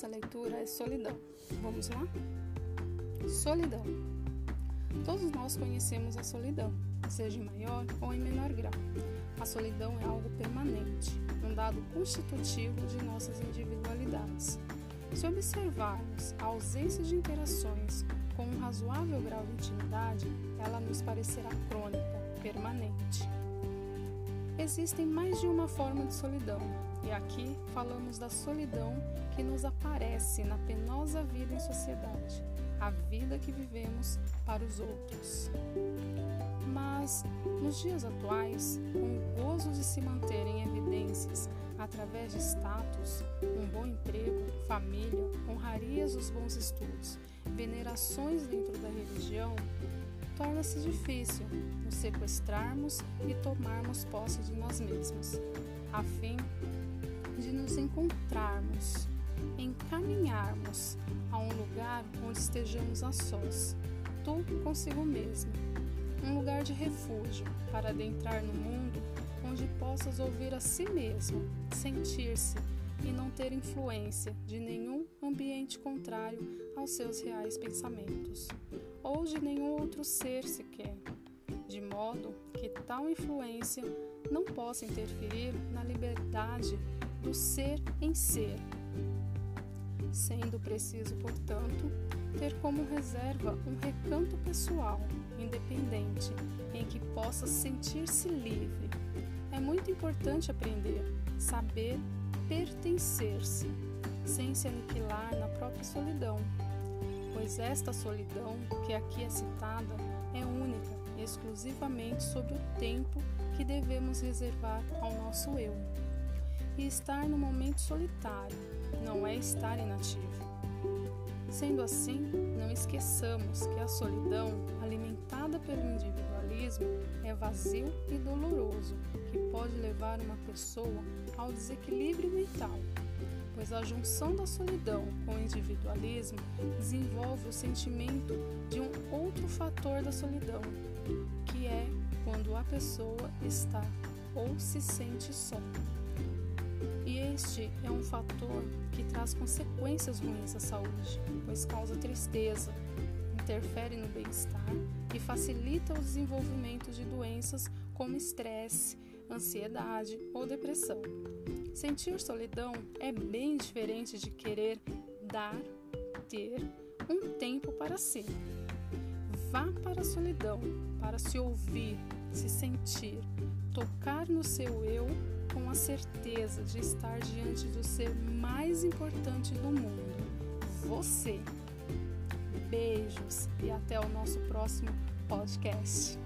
nossa leitura é solidão. Vamos lá? Solidão. Todos nós conhecemos a solidão, seja em maior ou em menor grau. A solidão é algo permanente, um dado constitutivo de nossas individualidades. Se observarmos a ausência de interações com um razoável grau de intimidade, ela nos parecerá crônica. Existem mais de uma forma de solidão, e aqui falamos da solidão que nos aparece na penosa vida em sociedade, a vida que vivemos para os outros. Mas, nos dias atuais, com o gozo de se manter em evidências através de status, um bom emprego, família, honrarias dos bons estudos, venerações dentro da religião, torna-se difícil nos sequestrarmos e tomarmos posse de nós mesmos, a fim de nos encontrarmos, encaminharmos a um lugar onde estejamos a sós, tu consigo mesmo, um lugar de refúgio para adentrar no mundo onde possas ouvir a si mesmo, sentir-se e não ter influência de nenhum ambiente contrário aos seus reais pensamentos ou de nenhum outro ser sequer, de modo que tal influência não possa interferir na liberdade do ser em ser, sendo preciso, portanto, ter como reserva um recanto pessoal, independente, em que possa sentir-se livre. É muito importante aprender, saber pertencer-se, sem se aniquilar na própria solidão pois esta solidão que aqui é citada é única e exclusivamente sobre o tempo que devemos reservar ao nosso eu. E estar no momento solitário não é estar inativo. Sendo assim, não esqueçamos que a solidão, alimentada pelo individualismo, é vazio e doloroso, que pode levar uma pessoa ao desequilíbrio mental pois a junção da solidão com o individualismo desenvolve o sentimento de um outro fator da solidão, que é quando a pessoa está ou se sente só. E este é um fator que traz consequências ruins à saúde, pois causa tristeza, interfere no bem-estar e facilita o desenvolvimento de doenças como estresse, ansiedade ou depressão. Sentir solidão é bem diferente de querer dar, ter um tempo para si. Vá para a solidão para se ouvir, se sentir, tocar no seu eu com a certeza de estar diante do ser mais importante do mundo, você. Beijos e até o nosso próximo podcast.